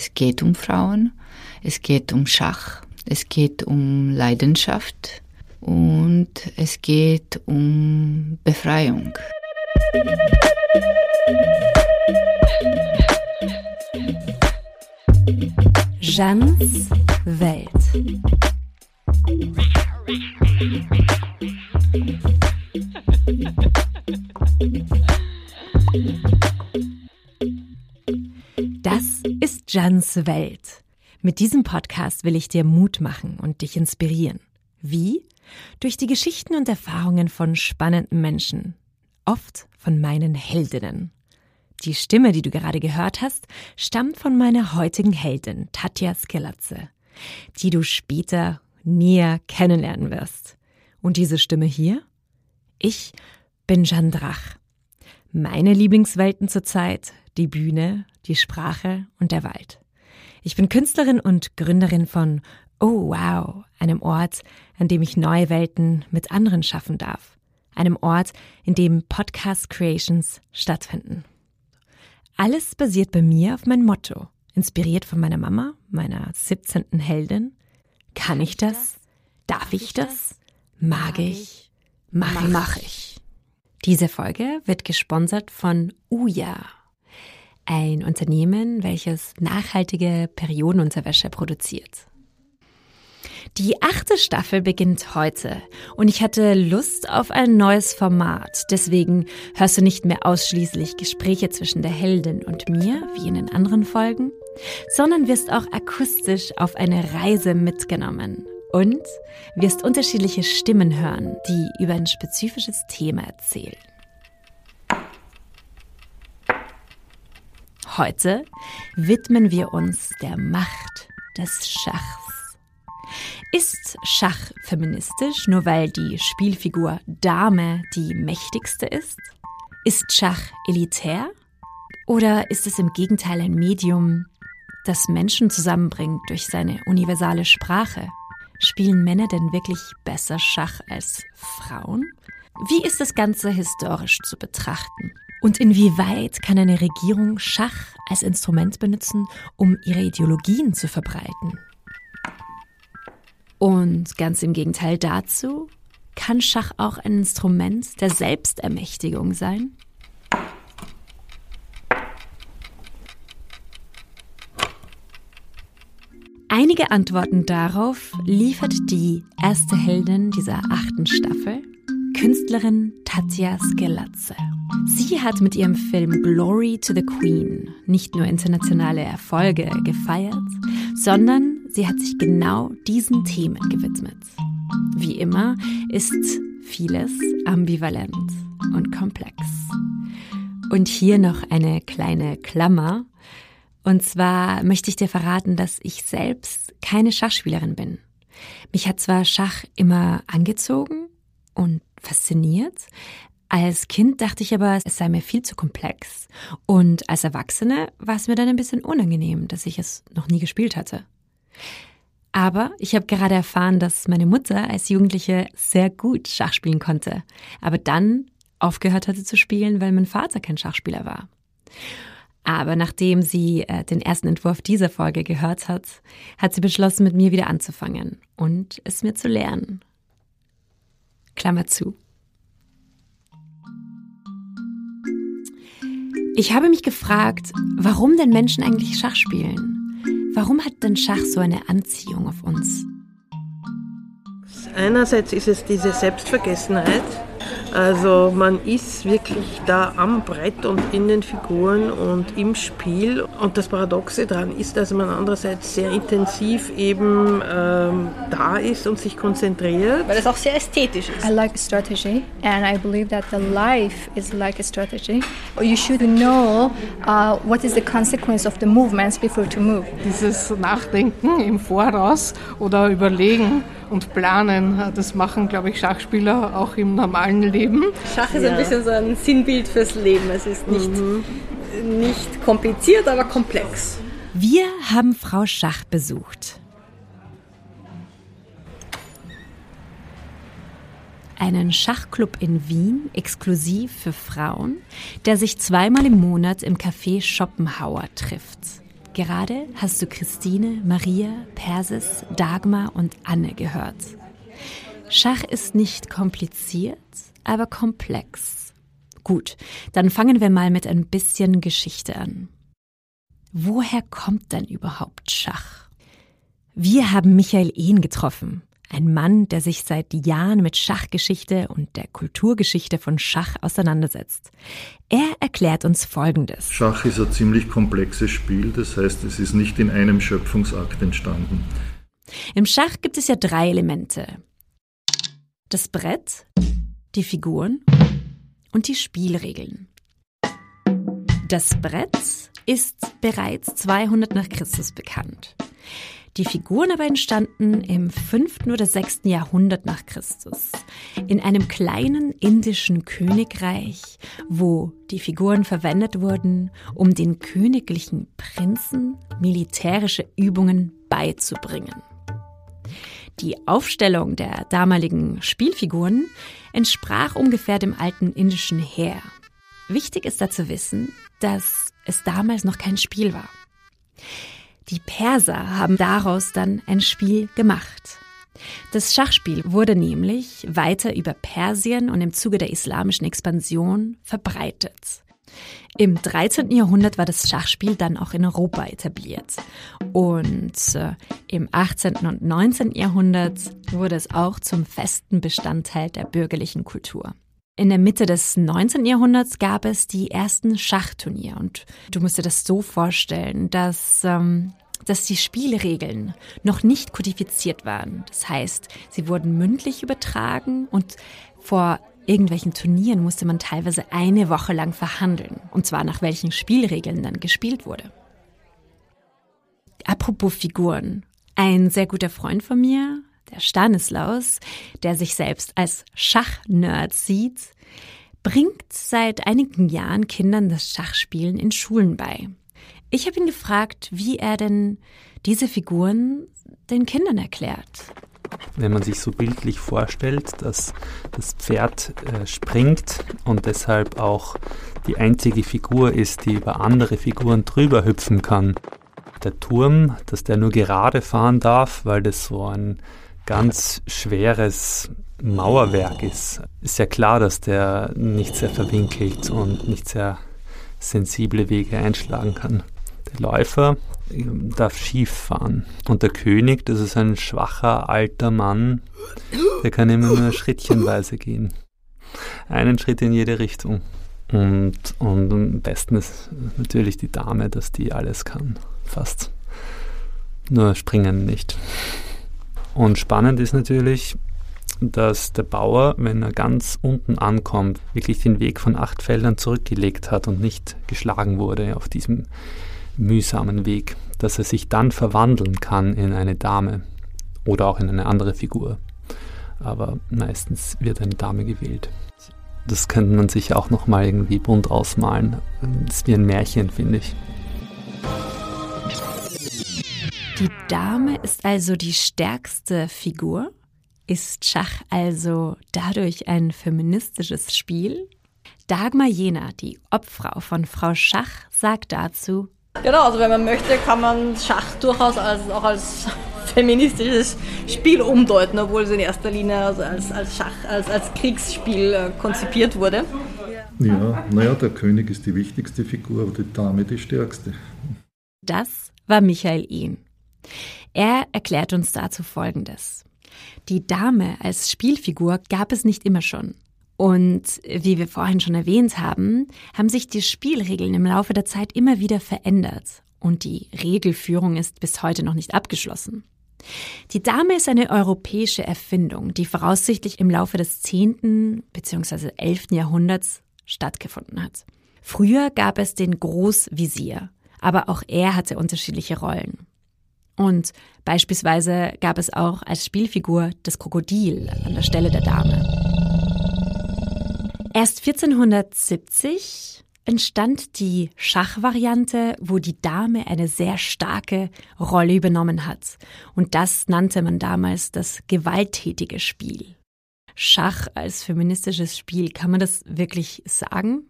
Es geht um Frauen, es geht um Schach, es geht um Leidenschaft und es geht um Befreiung. Jeans Welt. Jans Welt. Mit diesem Podcast will ich dir Mut machen und dich inspirieren. Wie? Durch die Geschichten und Erfahrungen von spannenden Menschen. Oft von meinen Heldinnen. Die Stimme, die du gerade gehört hast, stammt von meiner heutigen Heldin, Tatja Skelatze, die du später näher kennenlernen wirst. Und diese Stimme hier? Ich bin Jeanne Drach. Meine Lieblingswelten zurzeit, die Bühne, die Sprache und der Wald. Ich bin Künstlerin und Gründerin von Oh Wow, einem Ort, an dem ich neue Welten mit anderen schaffen darf. Einem Ort, in dem Podcast Creations stattfinden. Alles basiert bei mir auf mein Motto, inspiriert von meiner Mama, meiner 17. Heldin. Kann ich das? Darf ich das? Mag ich? Mach, mach ich. Diese Folge wird gesponsert von Uja, ein Unternehmen, welches nachhaltige Periodenunterwäsche produziert. Die achte Staffel beginnt heute und ich hatte Lust auf ein neues Format. Deswegen hörst du nicht mehr ausschließlich Gespräche zwischen der Heldin und mir, wie in den anderen Folgen, sondern wirst auch akustisch auf eine Reise mitgenommen und wirst unterschiedliche Stimmen hören, die über ein spezifisches Thema erzählen. Heute widmen wir uns der Macht des Schachs. Ist Schach feministisch, nur weil die Spielfigur Dame die mächtigste ist? Ist Schach elitär? Oder ist es im Gegenteil ein Medium, das Menschen zusammenbringt durch seine universale Sprache? Spielen Männer denn wirklich besser Schach als Frauen? Wie ist das Ganze historisch zu betrachten? Und inwieweit kann eine Regierung Schach als Instrument benutzen, um ihre Ideologien zu verbreiten? Und ganz im Gegenteil dazu, kann Schach auch ein Instrument der Selbstermächtigung sein? Einige Antworten darauf liefert die erste Heldin dieser achten Staffel, Künstlerin Tatja Skelatze. Sie hat mit ihrem Film Glory to the Queen nicht nur internationale Erfolge gefeiert, sondern sie hat sich genau diesen Themen gewidmet. Wie immer ist vieles ambivalent und komplex. Und hier noch eine kleine Klammer. Und zwar möchte ich dir verraten, dass ich selbst keine Schachspielerin bin. Mich hat zwar Schach immer angezogen und fasziniert. Als Kind dachte ich aber, es sei mir viel zu komplex. Und als Erwachsene war es mir dann ein bisschen unangenehm, dass ich es noch nie gespielt hatte. Aber ich habe gerade erfahren, dass meine Mutter als Jugendliche sehr gut Schach spielen konnte, aber dann aufgehört hatte zu spielen, weil mein Vater kein Schachspieler war. Aber nachdem sie äh, den ersten Entwurf dieser Folge gehört hat, hat sie beschlossen, mit mir wieder anzufangen und es mir zu lernen. Klammer zu. Ich habe mich gefragt, warum denn Menschen eigentlich Schach spielen? Warum hat denn Schach so eine Anziehung auf uns? Einerseits ist es diese Selbstvergessenheit, also man ist wirklich da am Brett und in den Figuren und im Spiel. Und das Paradoxe daran ist, dass man andererseits sehr intensiv eben ähm, da ist und sich konzentriert. Weil es auch sehr ästhetisch ist. I like strategy and I believe that the life is like a strategy. You should know uh, what is the consequence of the movements before to move. Dieses Nachdenken im Voraus oder Überlegen und Planen, das machen, glaube ich, Schachspieler auch im normalen Leben. Schach ist ja. ein bisschen so ein Sinnbild fürs Leben. Es ist nicht, mhm. nicht kompliziert, aber komplex. Wir haben Frau Schach besucht. Einen Schachclub in Wien, exklusiv für Frauen, der sich zweimal im Monat im Café Schopenhauer trifft. Gerade hast du Christine, Maria, Persis, Dagmar und Anne gehört. Schach ist nicht kompliziert, aber komplex. Gut, dann fangen wir mal mit ein bisschen Geschichte an. Woher kommt denn überhaupt Schach? Wir haben Michael Ehn getroffen. Ein Mann, der sich seit Jahren mit Schachgeschichte und der Kulturgeschichte von Schach auseinandersetzt. Er erklärt uns Folgendes. Schach ist ein ziemlich komplexes Spiel, das heißt, es ist nicht in einem Schöpfungsakt entstanden. Im Schach gibt es ja drei Elemente. Das Brett, die Figuren und die Spielregeln. Das Brett ist bereits 200 nach Christus bekannt. Die Figuren aber entstanden im 5. oder 6. Jahrhundert nach Christus in einem kleinen indischen Königreich, wo die Figuren verwendet wurden, um den königlichen Prinzen militärische Übungen beizubringen. Die Aufstellung der damaligen Spielfiguren entsprach ungefähr dem alten indischen Heer. Wichtig ist da zu wissen, dass es damals noch kein Spiel war. Die Perser haben daraus dann ein Spiel gemacht. Das Schachspiel wurde nämlich weiter über Persien und im Zuge der islamischen Expansion verbreitet. Im 13. Jahrhundert war das Schachspiel dann auch in Europa etabliert. Und äh, im 18. und 19. Jahrhundert wurde es auch zum festen Bestandteil der bürgerlichen Kultur. In der Mitte des 19. Jahrhunderts gab es die ersten Schachturniere und du musst dir das so vorstellen, dass ähm, dass die Spielregeln noch nicht kodifiziert waren. Das heißt, sie wurden mündlich übertragen und vor irgendwelchen Turnieren musste man teilweise eine Woche lang verhandeln, und zwar nach welchen Spielregeln dann gespielt wurde. Apropos Figuren. Ein sehr guter Freund von mir, der Stanislaus, der sich selbst als Schachnerd sieht, bringt seit einigen Jahren Kindern das Schachspielen in Schulen bei. Ich habe ihn gefragt, wie er denn diese Figuren den Kindern erklärt. Wenn man sich so bildlich vorstellt, dass das Pferd äh, springt und deshalb auch die einzige Figur ist, die über andere Figuren drüber hüpfen kann. Der Turm, dass der nur gerade fahren darf, weil das so ein ganz schweres Mauerwerk ist, ist ja klar, dass der nicht sehr verwinkelt und nicht sehr sensible Wege einschlagen kann. Der Läufer darf schief fahren. Und der König, das ist ein schwacher alter Mann, der kann immer nur schrittchenweise gehen. Einen Schritt in jede Richtung. Und, und am besten ist natürlich die Dame, dass die alles kann. Fast. Nur springen nicht. Und spannend ist natürlich, dass der Bauer, wenn er ganz unten ankommt, wirklich den Weg von acht Feldern zurückgelegt hat und nicht geschlagen wurde auf diesem mühsamen Weg, dass er sich dann verwandeln kann in eine Dame oder auch in eine andere Figur. Aber meistens wird eine Dame gewählt. Das könnte man sich auch nochmal irgendwie bunt ausmalen. Das ist wie ein Märchen, finde ich. Die Dame ist also die stärkste Figur? Ist Schach also dadurch ein feministisches Spiel? Dagmar Jena, die Obfrau von Frau Schach, sagt dazu, Genau, also wenn man möchte, kann man Schach durchaus als, auch als feministisches Spiel umdeuten, obwohl es in erster Linie also als, als Schach, als, als Kriegsspiel äh, konzipiert wurde. Ja, naja, der König ist die wichtigste Figur, aber die Dame die stärkste. Das war Michael Ehn. Er erklärt uns dazu Folgendes. Die Dame als Spielfigur gab es nicht immer schon. Und wie wir vorhin schon erwähnt haben, haben sich die Spielregeln im Laufe der Zeit immer wieder verändert. Und die Regelführung ist bis heute noch nicht abgeschlossen. Die Dame ist eine europäische Erfindung, die voraussichtlich im Laufe des 10. bzw. 11. Jahrhunderts stattgefunden hat. Früher gab es den Großvisier, aber auch er hatte unterschiedliche Rollen. Und beispielsweise gab es auch als Spielfigur das Krokodil an der Stelle der Dame. Erst 1470 entstand die Schachvariante, wo die Dame eine sehr starke Rolle übernommen hat. Und das nannte man damals das gewalttätige Spiel. Schach als feministisches Spiel, kann man das wirklich sagen?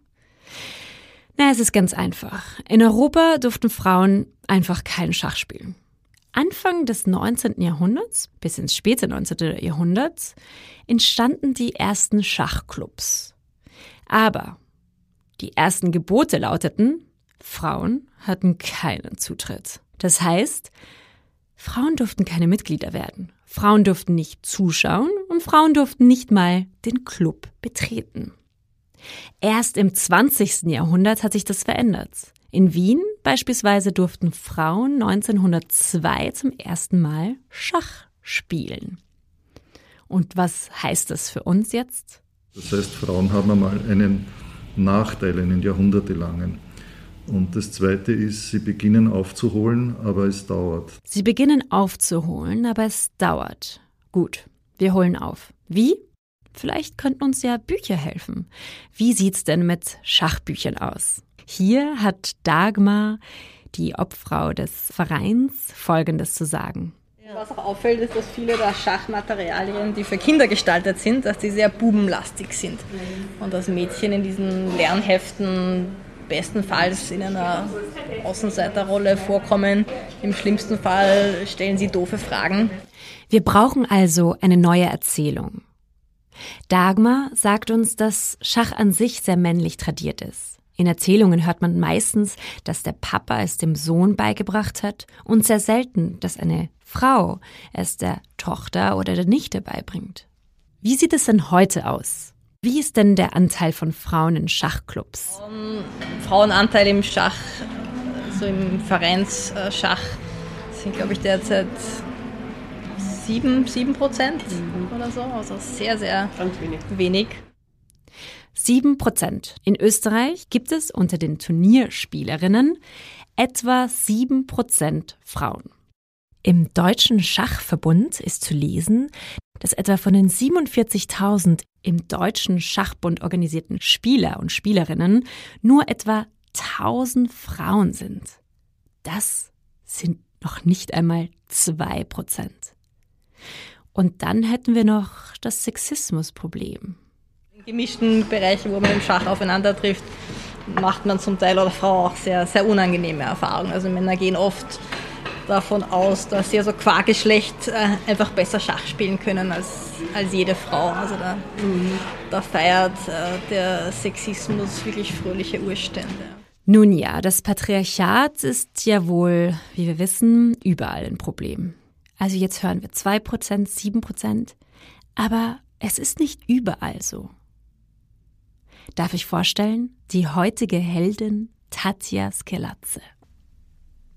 Na, es ist ganz einfach. In Europa durften Frauen einfach kein Schach spielen. Anfang des 19. Jahrhunderts bis ins späte 19. Jahrhundert entstanden die ersten Schachclubs. Aber die ersten Gebote lauteten, Frauen hatten keinen Zutritt. Das heißt, Frauen durften keine Mitglieder werden, Frauen durften nicht zuschauen und Frauen durften nicht mal den Club betreten. Erst im 20. Jahrhundert hat sich das verändert. In Wien beispielsweise durften Frauen 1902 zum ersten Mal Schach spielen. Und was heißt das für uns jetzt? Das heißt, Frauen haben einmal einen Nachteil, einen jahrhundertelangen. Und das Zweite ist, sie beginnen aufzuholen, aber es dauert. Sie beginnen aufzuholen, aber es dauert. Gut, wir holen auf. Wie? Vielleicht könnten uns ja Bücher helfen. Wie sieht's denn mit Schachbüchern aus? Hier hat Dagmar, die Obfrau des Vereins, Folgendes zu sagen. Was auch auffällt, ist, dass viele der Schachmaterialien, die für Kinder gestaltet sind, dass die sehr bubenlastig sind. Und dass Mädchen in diesen Lernheften bestenfalls in einer Außenseiterrolle vorkommen. Im schlimmsten Fall stellen sie doofe Fragen. Wir brauchen also eine neue Erzählung. Dagmar sagt uns, dass Schach an sich sehr männlich tradiert ist. In Erzählungen hört man meistens, dass der Papa es dem Sohn beigebracht hat und sehr selten, dass eine Frau es der Tochter oder der Nichte beibringt. Wie sieht es denn heute aus? Wie ist denn der Anteil von Frauen in Schachclubs? Um, Frauenanteil im Schach, so im Vereinsschach, sind glaube ich derzeit sieben, sieben Prozent mhm. oder so. Also sehr, sehr wenig. wenig. Sieben Prozent. In Österreich gibt es unter den Turnierspielerinnen etwa sieben Prozent Frauen. Im Deutschen Schachverbund ist zu lesen, dass etwa von den 47.000 im Deutschen Schachbund organisierten Spieler und Spielerinnen nur etwa 1000 Frauen sind. Das sind noch nicht einmal zwei Prozent. Und dann hätten wir noch das Sexismusproblem. Gemischten Bereichen, wo man im Schach aufeinander trifft, macht man zum Teil oder Frau auch sehr, sehr unangenehme Erfahrungen. Also Männer gehen oft davon aus, dass sie also qua Geschlecht äh, einfach besser Schach spielen können als, als jede Frau. Also da, da feiert äh, der Sexismus wirklich fröhliche Urstände. Nun ja, das Patriarchat ist ja wohl, wie wir wissen, überall ein Problem. Also jetzt hören wir 2%, 7%, aber es ist nicht überall so. Darf ich vorstellen, die heutige Heldin Tatja Skelatze.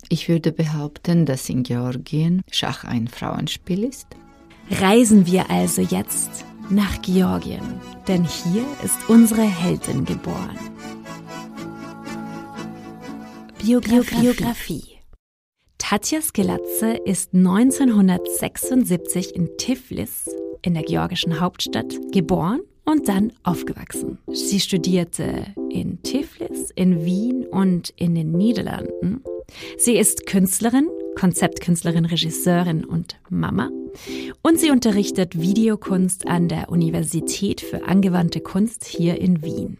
Ich würde behaupten, dass in Georgien Schach ein Frauenspiel ist. Reisen wir also jetzt nach Georgien, denn hier ist unsere Heldin geboren. Biografie. Biografie. Tatja Skelatze ist 1976 in Tiflis, in der georgischen Hauptstadt, geboren und dann aufgewachsen. Sie studierte in Tiflis, in Wien und in den Niederlanden. Sie ist Künstlerin, Konzeptkünstlerin, Regisseurin und Mama. Und sie unterrichtet Videokunst an der Universität für angewandte Kunst hier in Wien.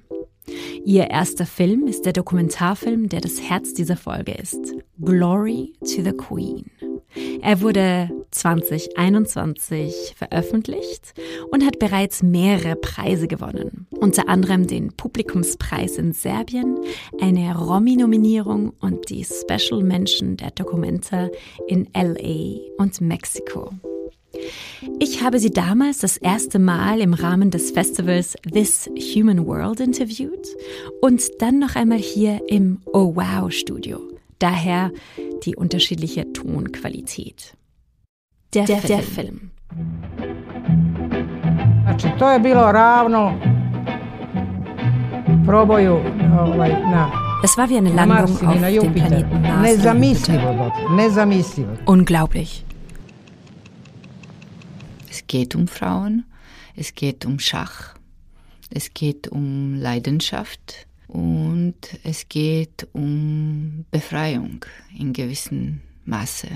Ihr erster Film ist der Dokumentarfilm, der das Herz dieser Folge ist. Glory to the Queen. Er wurde 2021 veröffentlicht und hat bereits mehrere Preise gewonnen. Unter anderem den Publikumspreis in Serbien, eine Romy-Nominierung und die Special Mention der Documenta in LA und Mexiko. Ich habe sie damals das erste Mal im Rahmen des Festivals This Human World interviewt und dann noch einmal hier im Oh Wow Studio. Daher die unterschiedliche Tonqualität. Der, der, der Film. Znači, to je bilo ravno proboju ovaj, na es war wie eine Landung auf dem Planeten Mars. Unglaublich. Es geht um Frauen, es geht um Schach, es geht um Leidenschaft und es geht um Befreiung in gewissem Maße,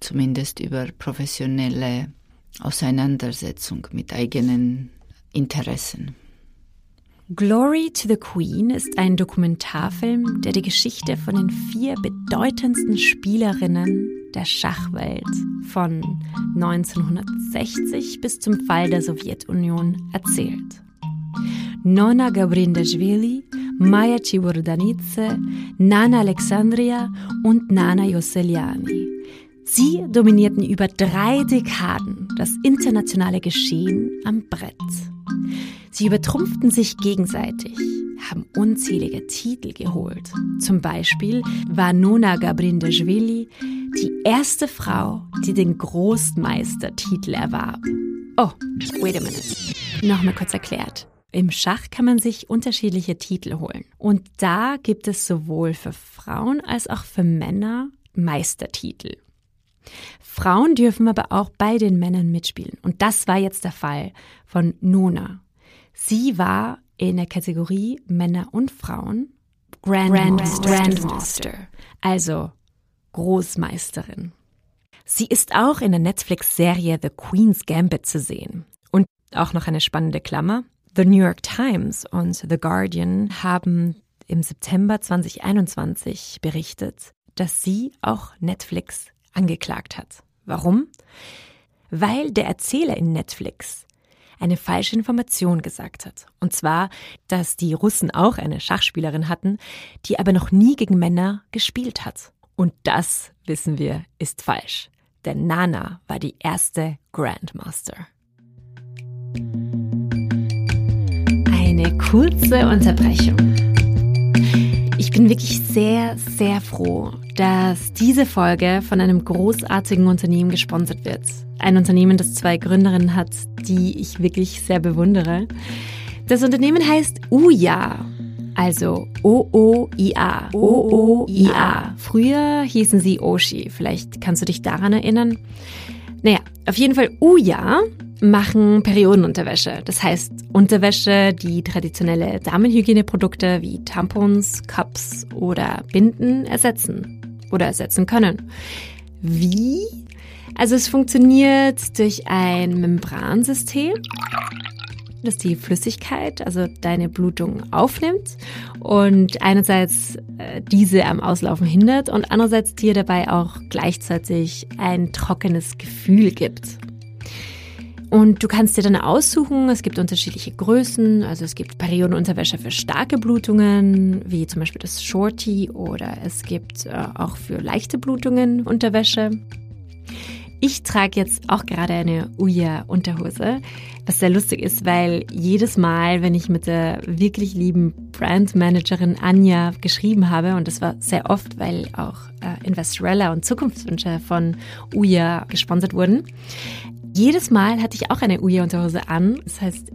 zumindest über professionelle Auseinandersetzung mit eigenen Interessen. Glory to the Queen ist ein Dokumentarfilm, der die Geschichte von den vier bedeutendsten Spielerinnen der Schachwelt von 1960 bis zum Fall der Sowjetunion erzählt. Nona Gabrindashvili, Maya Chiburdanidze, Nana Alexandria und Nana Yosseliani. Sie dominierten über drei Dekaden das internationale Geschehen am Brett. Sie übertrumpften sich gegenseitig, haben unzählige Titel geholt. Zum Beispiel war Nona Gabrindashvili die erste Frau, die den Großmeistertitel erwarb. Oh, wait a minute. Nochmal kurz erklärt. Im Schach kann man sich unterschiedliche Titel holen. Und da gibt es sowohl für Frauen als auch für Männer Meistertitel. Frauen dürfen aber auch bei den Männern mitspielen. Und das war jetzt der Fall von Nona. Sie war in der Kategorie Männer und Frauen Grandmaster, Grandmaster also Großmeisterin. Sie ist auch in der Netflix-Serie The Queen's Gambit zu sehen. Und auch noch eine spannende Klammer. The New York Times und The Guardian haben im September 2021 berichtet, dass sie auch Netflix angeklagt hat. Warum? Weil der Erzähler in Netflix eine falsche Information gesagt hat. Und zwar, dass die Russen auch eine Schachspielerin hatten, die aber noch nie gegen Männer gespielt hat. Und das, wissen wir, ist falsch. Denn Nana war die erste Grandmaster. Kurze Unterbrechung. Ich bin wirklich sehr, sehr froh, dass diese Folge von einem großartigen Unternehmen gesponsert wird. Ein Unternehmen, das zwei Gründerinnen hat, die ich wirklich sehr bewundere. Das Unternehmen heißt Uya. Also O-O-I-A. O-O-I-A. Früher hießen sie Oshi. Vielleicht kannst du dich daran erinnern. Naja, auf jeden Fall Uya machen Periodenunterwäsche. Das heißt Unterwäsche, die traditionelle Damenhygieneprodukte wie Tampons, Cups oder Binden ersetzen oder ersetzen können. Wie? Also es funktioniert durch ein Membransystem, das die Flüssigkeit, also deine Blutung aufnimmt und einerseits äh, diese am Auslaufen hindert und andererseits dir dabei auch gleichzeitig ein trockenes Gefühl gibt. Und du kannst dir dann aussuchen, es gibt unterschiedliche Größen, also es gibt Periodenunterwäsche für starke Blutungen, wie zum Beispiel das Shorty, oder es gibt äh, auch für leichte Blutungen Unterwäsche. Ich trage jetzt auch gerade eine Uya-Unterhose, was sehr lustig ist, weil jedes Mal, wenn ich mit der wirklich lieben Brandmanagerin Anja geschrieben habe, und das war sehr oft, weil auch äh, Investorella und Zukunftswünsche von Uya gesponsert wurden, jedes Mal hatte ich auch eine Uja-Unterhose an. Das heißt,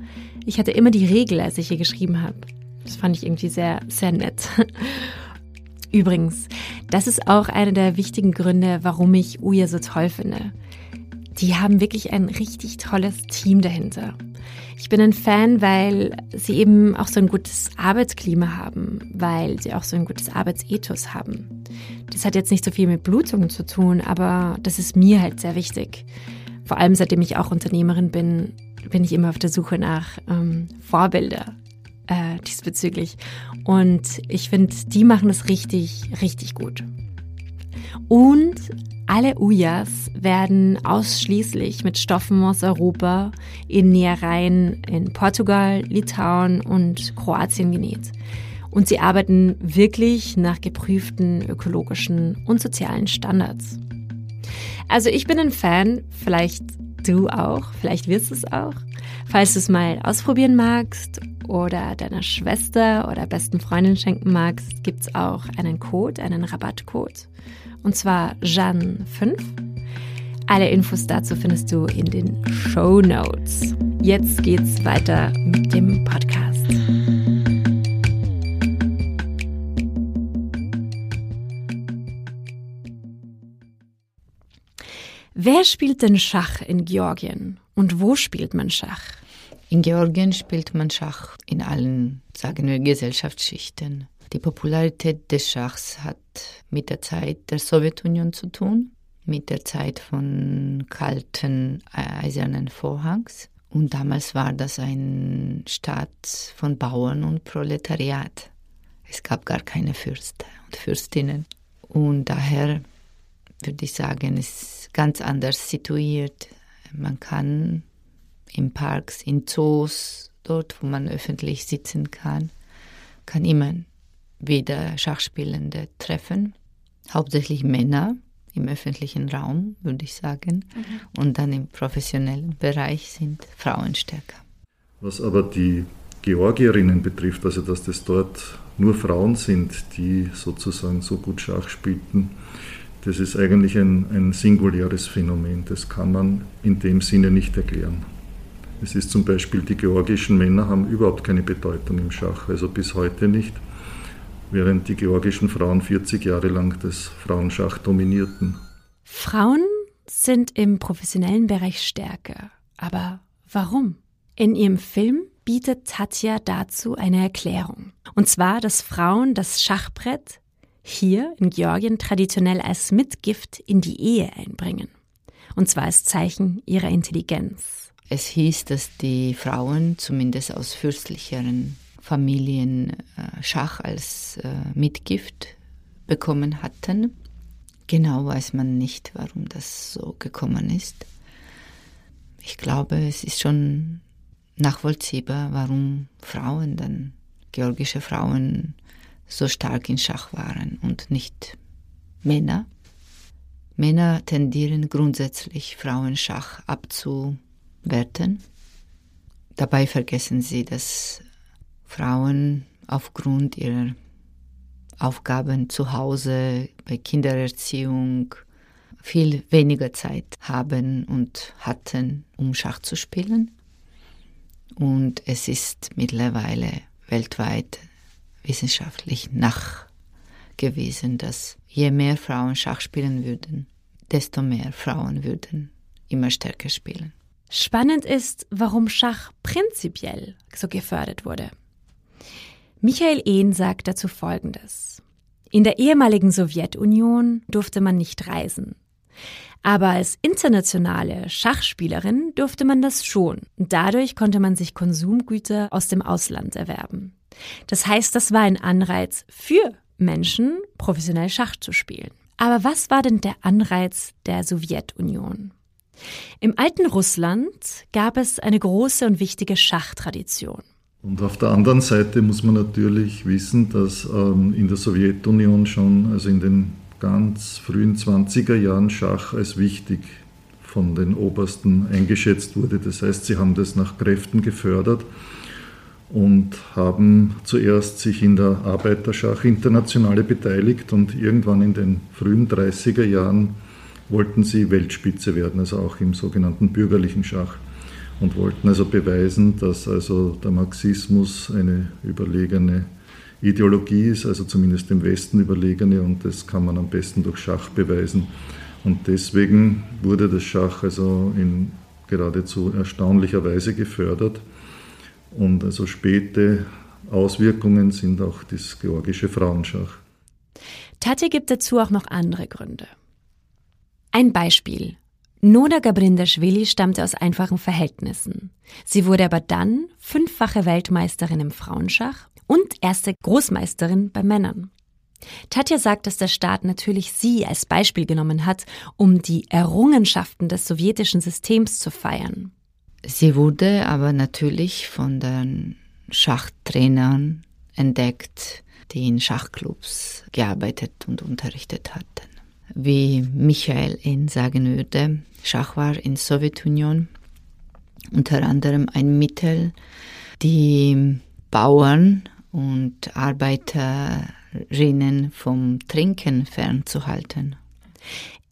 ich hatte immer die Regel, als ich hier geschrieben habe. Das fand ich irgendwie sehr, sehr nett. Übrigens, das ist auch einer der wichtigen Gründe, warum ich Uja so toll finde. Die haben wirklich ein richtig tolles Team dahinter. Ich bin ein Fan, weil sie eben auch so ein gutes Arbeitsklima haben, weil sie auch so ein gutes Arbeitsethos haben. Das hat jetzt nicht so viel mit Blutungen zu tun, aber das ist mir halt sehr wichtig vor allem seitdem ich auch Unternehmerin bin, bin ich immer auf der Suche nach ähm, Vorbilder äh, diesbezüglich. Und ich finde, die machen das richtig, richtig gut. Und alle Ujas werden ausschließlich mit Stoffen aus Europa in Nähereien in Portugal, Litauen und Kroatien genäht. Und sie arbeiten wirklich nach geprüften ökologischen und sozialen Standards. Also ich bin ein Fan, vielleicht du auch, vielleicht wirst du es auch. Falls du es mal ausprobieren magst oder deiner Schwester oder besten Freundin schenken magst, gibt es auch einen Code, einen Rabattcode. Und zwar Jeanne5. Alle Infos dazu findest du in den Show Notes. Jetzt geht's weiter mit dem Podcast. Wer spielt denn Schach in Georgien und wo spielt man Schach? In Georgien spielt man Schach in allen, sagen wir, Gesellschaftsschichten. Die Popularität des Schachs hat mit der Zeit der Sowjetunion zu tun, mit der Zeit von kalten eisernen Vorhangs Und damals war das ein Staat von Bauern und Proletariat. Es gab gar keine Fürsten und Fürstinnen. Und daher würde ich sagen, es ist ganz anders situiert. Man kann in Parks, in Zoos, dort, wo man öffentlich sitzen kann, kann immer wieder Schachspielende treffen. Hauptsächlich Männer im öffentlichen Raum, würde ich sagen. Mhm. Und dann im professionellen Bereich sind Frauen stärker. Was aber die Georgierinnen betrifft, also dass das dort nur Frauen sind, die sozusagen so gut Schach spielten, das ist eigentlich ein, ein singuläres Phänomen. Das kann man in dem Sinne nicht erklären. Es ist zum Beispiel, die georgischen Männer haben überhaupt keine Bedeutung im Schach, also bis heute nicht, während die georgischen Frauen 40 Jahre lang das Frauenschach dominierten. Frauen sind im professionellen Bereich stärker. Aber warum? In ihrem Film bietet Tatja dazu eine Erklärung. Und zwar, dass Frauen das Schachbrett hier in Georgien traditionell als Mitgift in die Ehe einbringen. Und zwar als Zeichen ihrer Intelligenz. Es hieß, dass die Frauen, zumindest aus fürstlicheren Familien, äh, Schach als äh, Mitgift bekommen hatten. Genau weiß man nicht, warum das so gekommen ist. Ich glaube, es ist schon nachvollziehbar, warum Frauen dann, georgische Frauen, so stark in Schach waren und nicht Männer. Männer tendieren grundsätzlich Frauenschach abzuwerten. Dabei vergessen sie, dass Frauen aufgrund ihrer Aufgaben zu Hause, bei Kindererziehung viel weniger Zeit haben und hatten, um Schach zu spielen. Und es ist mittlerweile weltweit wissenschaftlich nachgewiesen, dass je mehr Frauen Schach spielen würden, desto mehr Frauen würden immer stärker spielen. Spannend ist, warum Schach prinzipiell so gefördert wurde. Michael Ehn sagt dazu Folgendes. In der ehemaligen Sowjetunion durfte man nicht reisen. Aber als internationale Schachspielerin durfte man das schon. Dadurch konnte man sich Konsumgüter aus dem Ausland erwerben. Das heißt, das war ein Anreiz für Menschen, professionell Schach zu spielen. Aber was war denn der Anreiz der Sowjetunion? Im alten Russland gab es eine große und wichtige Schachtradition. Und auf der anderen Seite muss man natürlich wissen, dass ähm, in der Sowjetunion schon, also in den ganz frühen 20er Jahren, Schach als wichtig von den Obersten eingeschätzt wurde. Das heißt, sie haben das nach Kräften gefördert und haben zuerst sich in der Arbeiterschach-Internationale beteiligt und irgendwann in den frühen 30er Jahren wollten sie Weltspitze werden, also auch im sogenannten bürgerlichen Schach und wollten also beweisen, dass also der Marxismus eine überlegene Ideologie ist, also zumindest im Westen überlegene und das kann man am besten durch Schach beweisen. Und deswegen wurde das Schach also in geradezu erstaunlicher Weise gefördert. Und also späte Auswirkungen sind auch das georgische Frauenschach. Tatja gibt dazu auch noch andere Gründe. Ein Beispiel. Noda Gabrindashvili stammte aus einfachen Verhältnissen. Sie wurde aber dann fünffache Weltmeisterin im Frauenschach und erste Großmeisterin bei Männern. Tatja sagt, dass der Staat natürlich sie als Beispiel genommen hat, um die Errungenschaften des sowjetischen Systems zu feiern. Sie wurde aber natürlich von den Schachtrainern entdeckt, die in Schachclubs gearbeitet und unterrichtet hatten. Wie Michael ihn sagen würde, Schach war in Sowjetunion unter anderem ein Mittel, die Bauern und Arbeiterinnen vom Trinken fernzuhalten.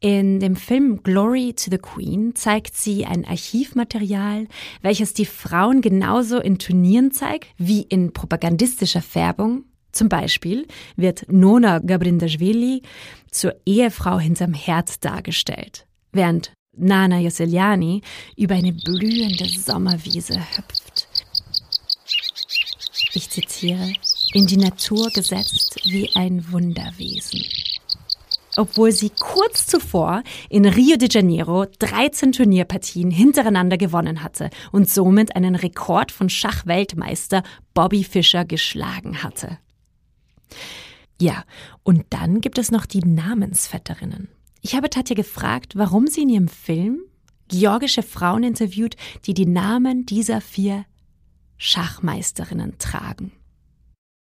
In dem Film Glory to the Queen zeigt sie ein Archivmaterial, welches die Frauen genauso in Turnieren zeigt wie in propagandistischer Färbung. Zum Beispiel wird Nona Gabrindashvili zur Ehefrau hinterm Herd dargestellt, während Nana Yosseliani über eine blühende Sommerwiese hüpft. Ich zitiere, in die Natur gesetzt wie ein Wunderwesen. Obwohl sie kurz zuvor in Rio de Janeiro 13 Turnierpartien hintereinander gewonnen hatte und somit einen Rekord von Schachweltmeister Bobby Fischer geschlagen hatte. Ja, und dann gibt es noch die Namensvetterinnen. Ich habe Tatja gefragt, warum sie in ihrem Film georgische Frauen interviewt, die die Namen dieser vier Schachmeisterinnen tragen.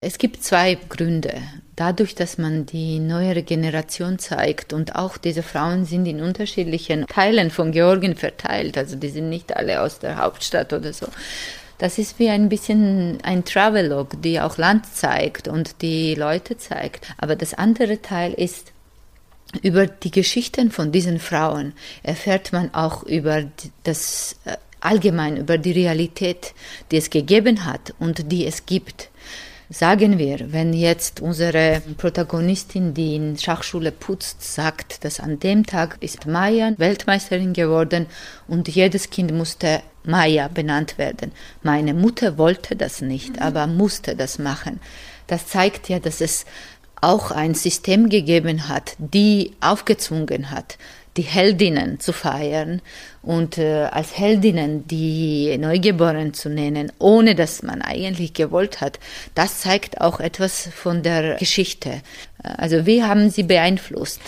Es gibt zwei Gründe. Dadurch, dass man die neuere Generation zeigt und auch diese Frauen sind in unterschiedlichen Teilen von Georgien verteilt, also die sind nicht alle aus der Hauptstadt oder so. Das ist wie ein bisschen ein Travelogue, die auch Land zeigt und die Leute zeigt. Aber das andere Teil ist, über die Geschichten von diesen Frauen erfährt man auch über das äh, allgemein über die Realität, die es gegeben hat und die es gibt. Sagen wir, wenn jetzt unsere Protagonistin, die in Schachschule putzt, sagt, dass an dem Tag ist Maya Weltmeisterin geworden und jedes Kind musste Maya benannt werden. Meine Mutter wollte das nicht, mhm. aber musste das machen. Das zeigt ja, dass es auch ein System gegeben hat, die aufgezwungen hat, die Heldinnen zu feiern und äh, als Heldinnen die Neugeborenen zu nennen, ohne dass man eigentlich gewollt hat, das zeigt auch etwas von der Geschichte. Also wie haben sie beeinflusst?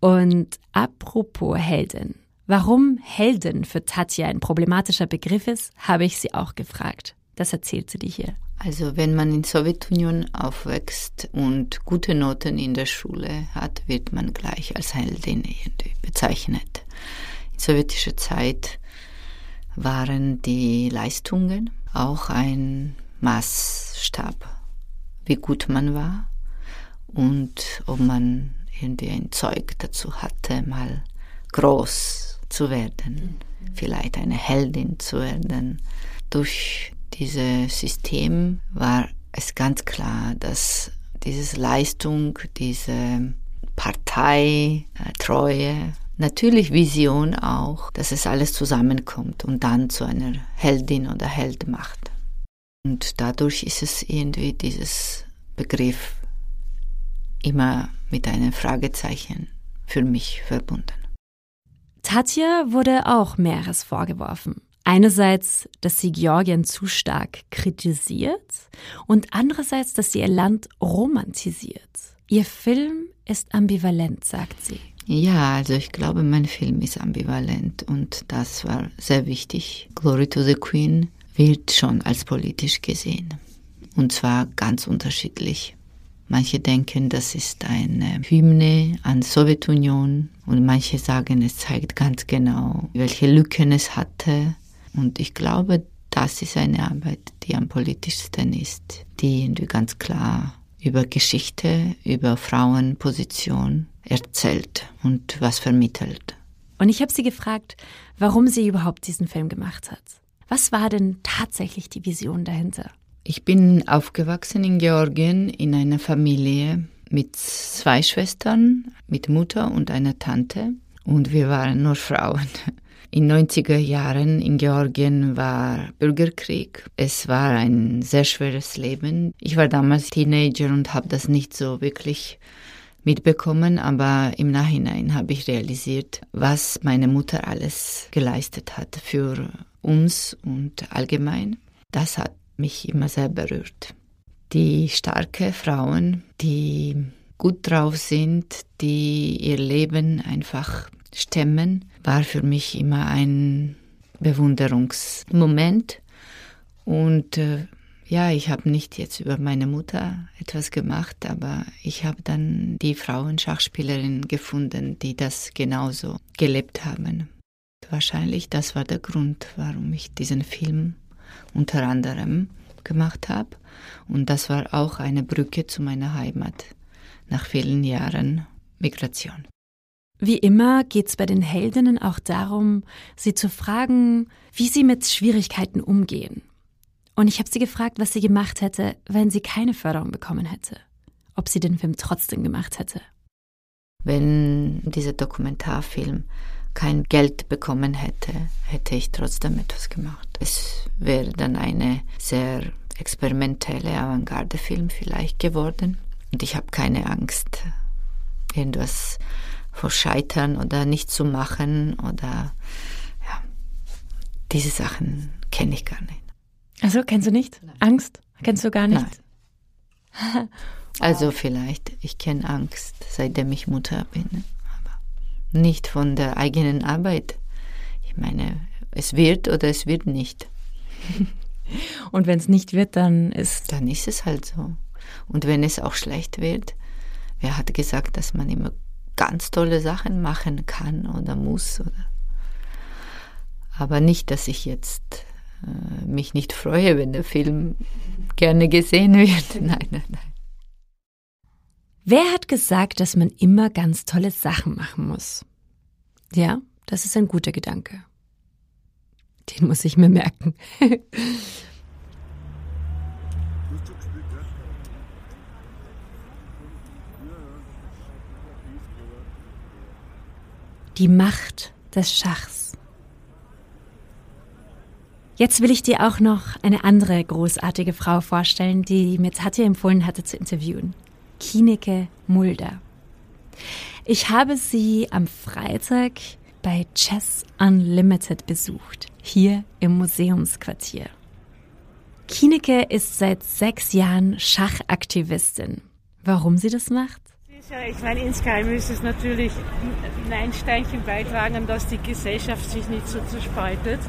Und apropos Heldin. Warum Heldin für Tatja ein problematischer Begriff ist, habe ich sie auch gefragt. Das erzählt sie dir hier. Also wenn man in der Sowjetunion aufwächst und gute Noten in der Schule hat, wird man gleich als Heldin bezeichnet. In sowjetischer Zeit waren die Leistungen auch ein Maßstab, wie gut man war und ob man irgendwie ein Zeug dazu hatte, mal groß zu werden, vielleicht eine Heldin zu werden. Durch dieses System war es ganz klar, dass diese Leistung, diese Partei, äh, Treue, natürlich Vision auch, dass es alles zusammenkommt und dann zu einer Heldin oder Held macht. Und dadurch ist es irgendwie dieses Begriff immer mit einem Fragezeichen für mich verbunden. Tatja wurde auch mehres vorgeworfen. Einerseits, dass sie Georgien zu stark kritisiert und andererseits, dass sie ihr Land romantisiert. Ihr Film ist ambivalent, sagt sie. Ja, also ich glaube, mein Film ist ambivalent und das war sehr wichtig. Glory to the Queen wird schon als politisch gesehen und zwar ganz unterschiedlich. Manche denken, das ist eine Hymne an Sowjetunion und manche sagen, es zeigt ganz genau, welche Lücken es hatte und ich glaube, das ist eine Arbeit, die am politischsten ist, die ganz klar über Geschichte, über Frauenposition erzählt und was vermittelt. Und ich habe sie gefragt, warum sie überhaupt diesen Film gemacht hat. Was war denn tatsächlich die Vision dahinter? Ich bin aufgewachsen in Georgien in einer Familie mit zwei Schwestern, mit Mutter und einer Tante. Und wir waren nur Frauen. In 90er Jahren in Georgien war Bürgerkrieg. Es war ein sehr schweres Leben. Ich war damals Teenager und habe das nicht so wirklich mitbekommen, aber im Nachhinein habe ich realisiert, was meine Mutter alles geleistet hat für uns und allgemein. Das hat mich immer sehr berührt. Die starke Frauen, die gut drauf sind, die ihr Leben einfach stemmen, war für mich immer ein Bewunderungsmoment. Und äh, ja, ich habe nicht jetzt über meine Mutter etwas gemacht, aber ich habe dann die Frauenschachspielerinnen gefunden, die das genauso gelebt haben. Wahrscheinlich das war der Grund, warum ich diesen Film unter anderem gemacht habe. Und das war auch eine Brücke zu meiner Heimat nach vielen Jahren Migration. Wie immer geht es bei den Heldinnen auch darum, sie zu fragen, wie sie mit Schwierigkeiten umgehen. Und ich habe sie gefragt, was sie gemacht hätte, wenn sie keine Förderung bekommen hätte. Ob sie den Film trotzdem gemacht hätte. Wenn dieser Dokumentarfilm kein Geld bekommen hätte, hätte ich trotzdem etwas gemacht. Es wäre dann eine sehr experimentelle Avantgarde-Film vielleicht geworden. Und ich habe keine Angst, irgendwas vor Scheitern oder nicht zu machen oder ja, diese Sachen kenne ich gar nicht. Also kennst du nicht? Nein. Angst? Kennst du gar nicht? Nein. also vielleicht, ich kenne Angst, seitdem ich Mutter bin, aber nicht von der eigenen Arbeit. Ich meine, es wird oder es wird nicht. Und wenn es nicht wird, dann ist. Dann ist es halt so. Und wenn es auch schlecht wird, wer hat gesagt, dass man immer ganz tolle Sachen machen kann oder muss? Oder aber nicht, dass ich jetzt mich nicht freue, wenn der Film gerne gesehen wird. Nein, nein, nein. Wer hat gesagt, dass man immer ganz tolle Sachen machen muss? Ja, das ist ein guter Gedanke. Den muss ich mir merken. Die Macht des Schachs. Jetzt will ich dir auch noch eine andere großartige Frau vorstellen, die mir Tatja empfohlen hatte zu interviewen. Kineke Mulder. Ich habe sie am Freitag bei Chess Unlimited besucht, hier im Museumsquartier. Kineke ist seit sechs Jahren Schachaktivistin. Warum sie das macht? Ich meine, insgeheim ist es natürlich ein Steinchen beitragen, dass die Gesellschaft sich nicht so zerspaltet.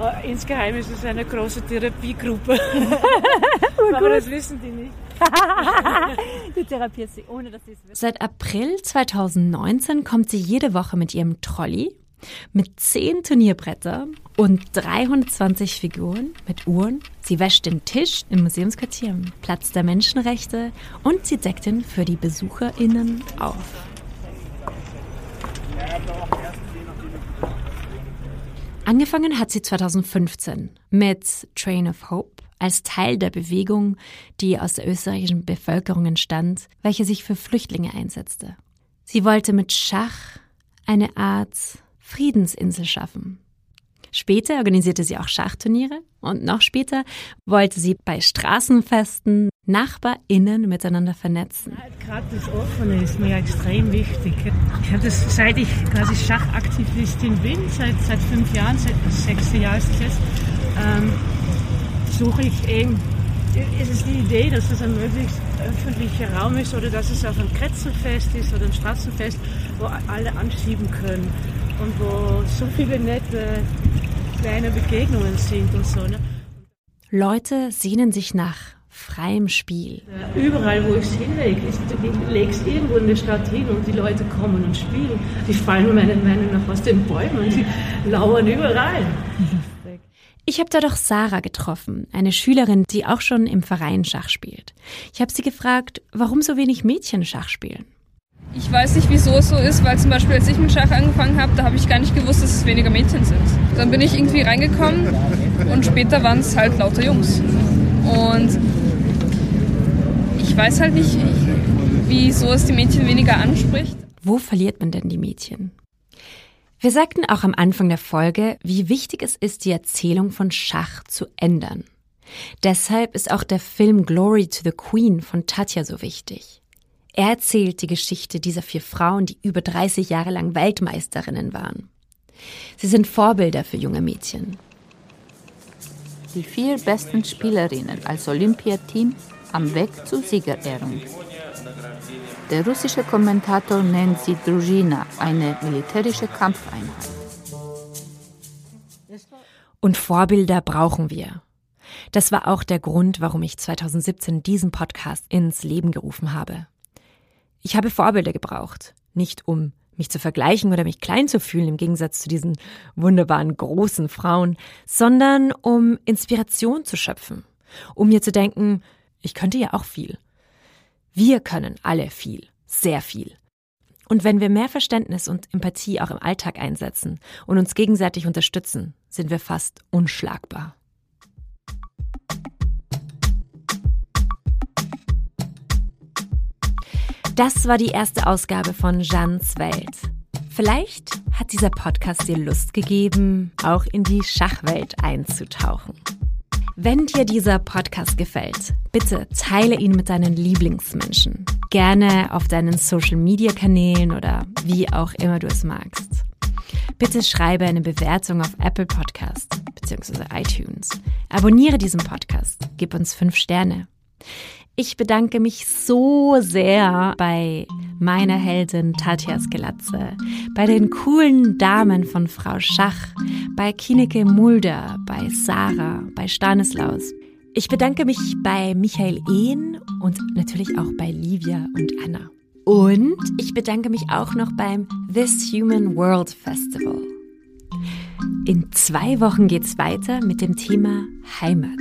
Äh, insgeheim ist es eine große Therapiegruppe. Aber das wissen die nicht. die therapiert sie, ohne dass sie es wissen. Seit April 2019 kommt sie jede Woche mit ihrem Trolley mit zehn Turnierbrettern und 320 Figuren mit Uhren. Sie wäscht den Tisch im Museumsquartier am Platz der Menschenrechte und sie deckt ihn für die BesucherInnen auf. Angefangen hat sie 2015 mit Train of Hope als Teil der Bewegung, die aus der österreichischen Bevölkerung entstand, welche sich für Flüchtlinge einsetzte. Sie wollte mit Schach eine Art Friedensinsel schaffen. Später organisierte sie auch Schachturniere und noch später wollte sie bei Straßenfesten NachbarInnen miteinander vernetzen. Gerade das Offene ist mir extrem wichtig. Ich habe das, seit ich quasi Schachaktivistin bin, seit, seit fünf Jahren, seit das sechste Jahr ist es jetzt, ähm, suche ich eben, ist es die Idee, dass es ein möglichst öffentlicher Raum ist oder dass es auf einem Kretzelfest ist oder ein Straßenfest, wo alle anschieben können und wo so viele nette kleine Begegnungen sind und so. Ne? Leute sehnen sich nach freiem Spiel. Überall, wo ich es hinlege, ich lege es irgendwo in der Stadt hin und die Leute kommen und spielen. Die fallen meiner Meinung nach aus den Bäumen und die lauern überall. Ich habe da doch Sarah getroffen, eine Schülerin, die auch schon im Verein Schach spielt. Ich habe sie gefragt, warum so wenig Mädchen Schach spielen. Ich weiß nicht, wieso es so ist, weil zum Beispiel, als ich mit Schach angefangen habe, da habe ich gar nicht gewusst, dass es weniger Mädchen sind. Dann bin ich irgendwie reingekommen und später waren es halt lauter Jungs. Und weiß halt nicht, wieso es die Mädchen weniger anspricht. Wo verliert man denn die Mädchen? Wir sagten auch am Anfang der Folge, wie wichtig es ist, die Erzählung von Schach zu ändern. Deshalb ist auch der Film Glory to the Queen von Tatja so wichtig. Er erzählt die Geschichte dieser vier Frauen, die über 30 Jahre lang Weltmeisterinnen waren. Sie sind Vorbilder für junge Mädchen. Die vier besten Spielerinnen als Olympiateam am Weg zur Siegerehrung. Der russische Kommentator nennt sie Druzhina, eine militärische Kampfeinheit. Und Vorbilder brauchen wir. Das war auch der Grund, warum ich 2017 diesen Podcast ins Leben gerufen habe. Ich habe Vorbilder gebraucht, nicht um mich zu vergleichen oder mich klein zu fühlen im Gegensatz zu diesen wunderbaren großen Frauen, sondern um Inspiration zu schöpfen, um mir zu denken, ich könnte ja auch viel. Wir können alle viel, sehr viel. Und wenn wir mehr Verständnis und Empathie auch im Alltag einsetzen und uns gegenseitig unterstützen, sind wir fast unschlagbar. Das war die erste Ausgabe von Jeannes Welt. Vielleicht hat dieser Podcast dir Lust gegeben, auch in die Schachwelt einzutauchen. Wenn dir dieser Podcast gefällt, bitte teile ihn mit deinen Lieblingsmenschen. Gerne auf deinen Social-Media-Kanälen oder wie auch immer du es magst. Bitte schreibe eine Bewertung auf Apple Podcast bzw. iTunes. Abonniere diesen Podcast, gib uns fünf Sterne. Ich bedanke mich so sehr bei meiner Heldin Tatjas Gelatze, bei den coolen Damen von Frau Schach, bei Kineke Mulder, bei Sarah, bei Stanislaus. Ich bedanke mich bei Michael Ehn und natürlich auch bei Livia und Anna. Und ich bedanke mich auch noch beim This Human World Festival. In zwei Wochen geht's weiter mit dem Thema Heimat.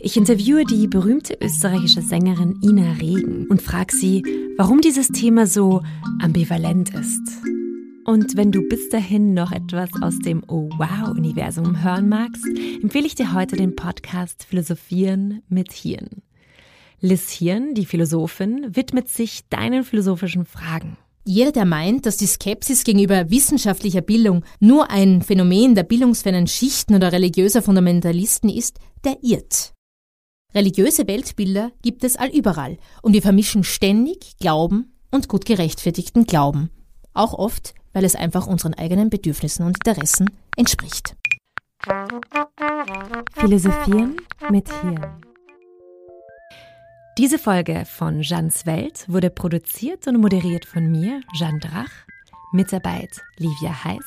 Ich interviewe die berühmte österreichische Sängerin Ina Regen und frage sie, warum dieses Thema so ambivalent ist. Und wenn du bis dahin noch etwas aus dem Oh Wow-Universum hören magst, empfehle ich dir heute den Podcast Philosophieren mit Hirn. Liz Hirn, die Philosophin, widmet sich deinen philosophischen Fragen. Jeder, der meint, dass die Skepsis gegenüber wissenschaftlicher Bildung nur ein Phänomen der bildungsfernen Schichten oder religiöser Fundamentalisten ist, der irrt. Religiöse Weltbilder gibt es allüberall und wir vermischen ständig Glauben und gut gerechtfertigten Glauben. Auch oft, weil es einfach unseren eigenen Bedürfnissen und Interessen entspricht. Philosophieren mit Hirn. Diese Folge von Jeans Welt wurde produziert und moderiert von mir, Jeanne Drach. Mitarbeit Livia Heiß.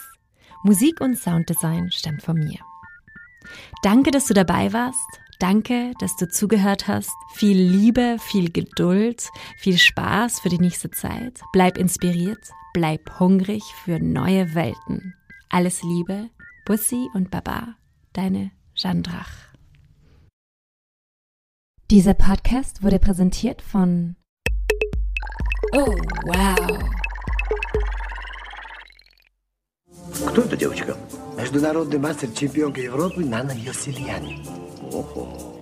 Musik und Sounddesign stammt von mir. Danke, dass du dabei warst. Danke, dass du zugehört hast. Viel Liebe, viel Geduld, viel Spaß für die nächste Zeit. Bleib inspiriert, bleib hungrig für neue Welten. Alles Liebe, Bussi und Baba, deine Jeanne Drach. Dieser Podcast wurde präsentiert von Oh, wow. Кто эта девочка? Международный мастер чемпионка Европы Нана ほほ